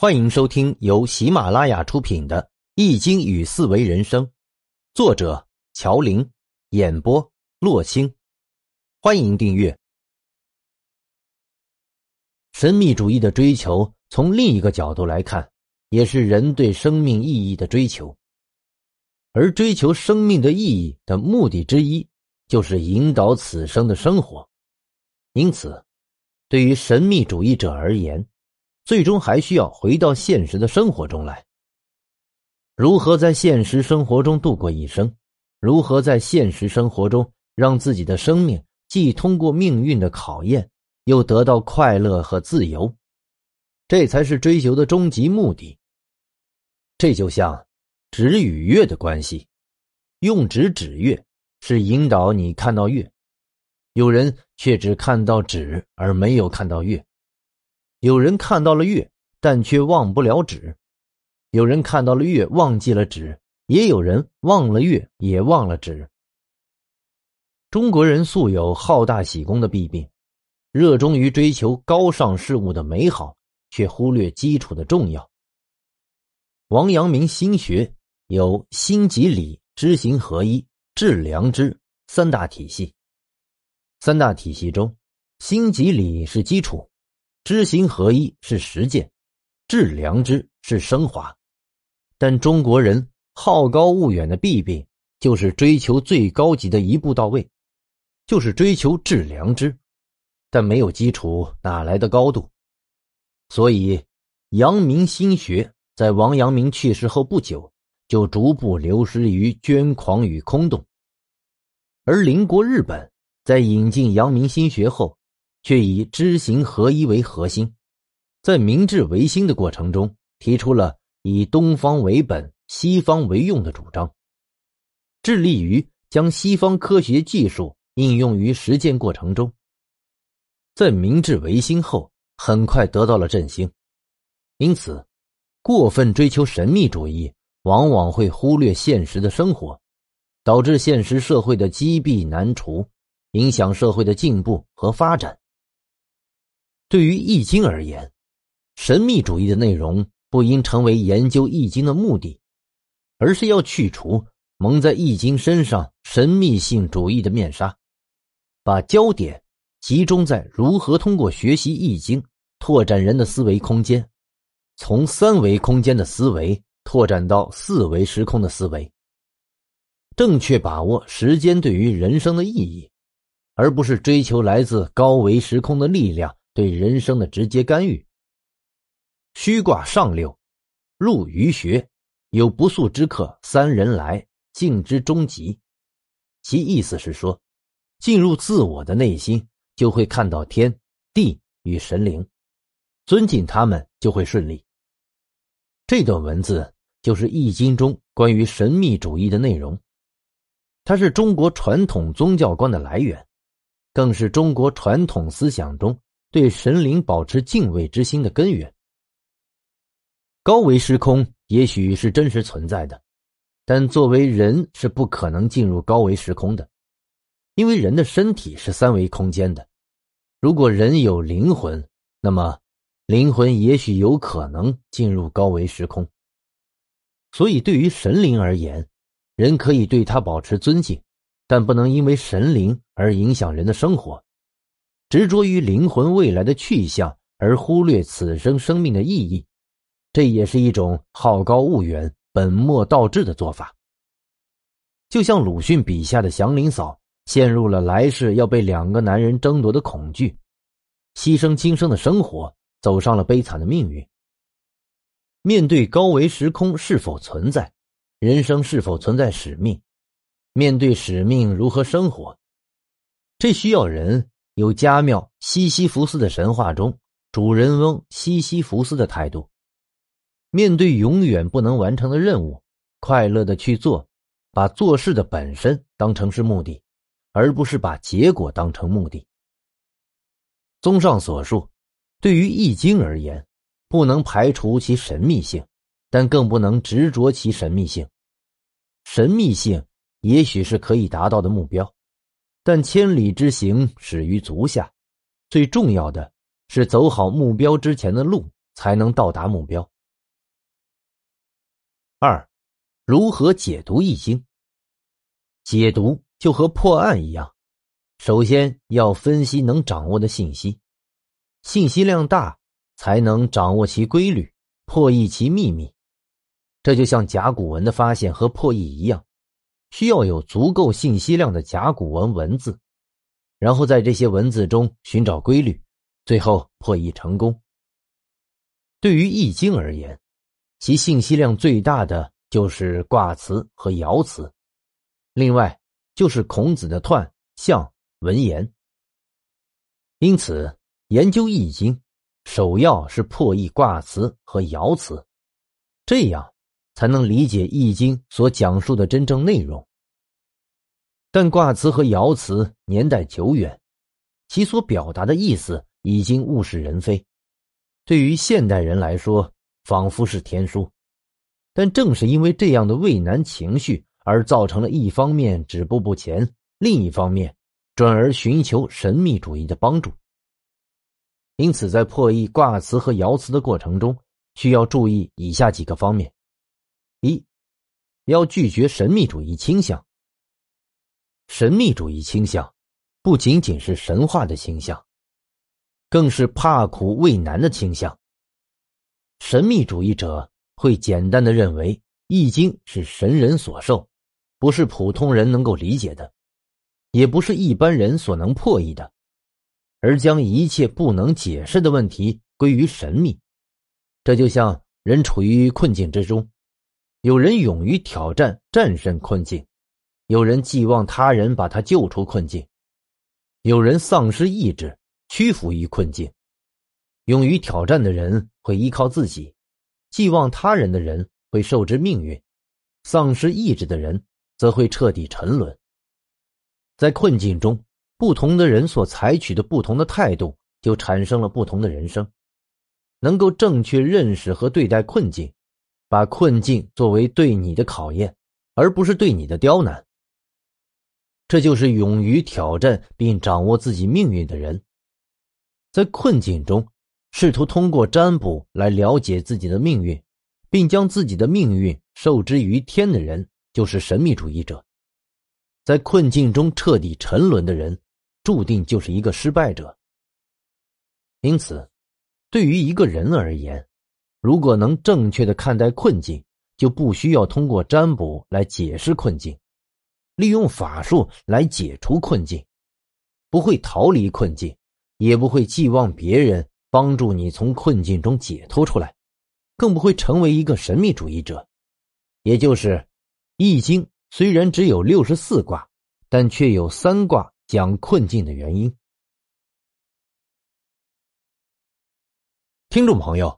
欢迎收听由喜马拉雅出品的《易经与四维人生》，作者乔林，演播洛星。欢迎订阅。神秘主义的追求，从另一个角度来看，也是人对生命意义的追求。而追求生命的意义的目的之一，就是引导此生的生活。因此，对于神秘主义者而言，最终还需要回到现实的生活中来。如何在现实生活中度过一生？如何在现实生活中让自己的生命既通过命运的考验，又得到快乐和自由？这才是追求的终极目的。这就像指与月的关系，用指指月是引导你看到月，有人却只看到指而没有看到月。有人看到了月，但却忘不了纸；有人看到了月，忘记了纸；也有人忘了月，也忘了纸。中国人素有好大喜功的弊病，热衷于追求高尚事物的美好，却忽略基础的重要。王阳明心学有心即理、知行合一、致良知三大体系。三大体系中，心即理是基础。知行合一是实践，致良知是升华，但中国人好高骛远的弊病就是追求最高级的一步到位，就是追求致良知，但没有基础哪来的高度？所以，阳明心学在王阳明去世后不久就逐步流失于捐狂与空洞，而邻国日本在引进阳明心学后。却以知行合一为核心，在明治维新的过程中，提出了以东方为本、西方为用的主张，致力于将西方科学技术应用于实践过程中。在明治维新后，很快得到了振兴。因此，过分追求神秘主义，往往会忽略现实的生活，导致现实社会的积弊难除，影响社会的进步和发展。对于《易经》而言，神秘主义的内容不应成为研究《易经》的目的，而是要去除蒙在《易经》身上神秘性主义的面纱，把焦点集中在如何通过学习《易经》拓展人的思维空间，从三维空间的思维拓展到四维时空的思维，正确把握时间对于人生的意义，而不是追求来自高维时空的力量。对人生的直接干预。虚卦上六，入于穴，有不速之客三人来，敬之终极。其意思是说，进入自我的内心，就会看到天地与神灵，尊敬他们就会顺利。这段文字就是《易经》中关于神秘主义的内容，它是中国传统宗教观的来源，更是中国传统思想中。对神灵保持敬畏之心的根源。高维时空也许是真实存在的，但作为人是不可能进入高维时空的，因为人的身体是三维空间的。如果人有灵魂，那么灵魂也许有可能进入高维时空。所以，对于神灵而言，人可以对他保持尊敬，但不能因为神灵而影响人的生活。执着于灵魂未来的去向，而忽略此生生命的意义，这也是一种好高骛远、本末倒置的做法。就像鲁迅笔下的祥林嫂，陷入了来世要被两个男人争夺的恐惧，牺牲今生的生活，走上了悲惨的命运。面对高维时空是否存在，人生是否存在使命？面对使命如何生活？这需要人。有加庙西西弗斯的神话中主人翁西西弗斯的态度，面对永远不能完成的任务，快乐的去做，把做事的本身当成是目的，而不是把结果当成目的。综上所述，对于易经而言，不能排除其神秘性，但更不能执着其神秘性。神秘性也许是可以达到的目标。但千里之行，始于足下。最重要的是走好目标之前的路，才能到达目标。二，如何解读易经？解读就和破案一样，首先要分析能掌握的信息，信息量大，才能掌握其规律，破译其秘密。这就像甲骨文的发现和破译一样，需要有足够信息量的甲骨文文字，然后在这些文字中寻找规律，最后破译成功。对于易经而言，其信息量最大的就是卦辞和爻辞。另外，就是孔子的彖、象、文言。因此，研究易经，首要是破译卦辞和爻辞，这样才能理解易经所讲述的真正内容。但卦辞和爻辞年代久远，其所表达的意思已经物是人非，对于现代人来说，仿佛是天书。但正是因为这样的畏难情绪。而造成了一方面止步不前，另一方面转而寻求神秘主义的帮助。因此，在破译卦辞和爻辞的过程中，需要注意以下几个方面：要拒绝神秘主义倾向。神秘主义倾向不仅仅是神话的倾向，更是怕苦畏难的倾向。神秘主义者会简单的认为《易经》是神人所授。不是普通人能够理解的，也不是一般人所能破译的，而将一切不能解释的问题归于神秘。这就像人处于困境之中，有人勇于挑战战胜困境，有人寄望他人把他救出困境，有人丧失意志屈服于困境。勇于挑战的人会依靠自己，寄望他人的人会受之命运，丧失意志的人。则会彻底沉沦。在困境中，不同的人所采取的不同的态度，就产生了不同的人生。能够正确认识和对待困境，把困境作为对你的考验，而不是对你的刁难。这就是勇于挑战并掌握自己命运的人。在困境中，试图通过占卜来了解自己的命运，并将自己的命运受之于天的人。就是神秘主义者，在困境中彻底沉沦的人，注定就是一个失败者。因此，对于一个人而言，如果能正确的看待困境，就不需要通过占卜来解释困境，利用法术来解除困境，不会逃离困境，也不会寄望别人帮助你从困境中解脱出来，更不会成为一个神秘主义者，也就是。易经虽然只有六十四卦，但却有三卦讲困境的原因。听众朋友，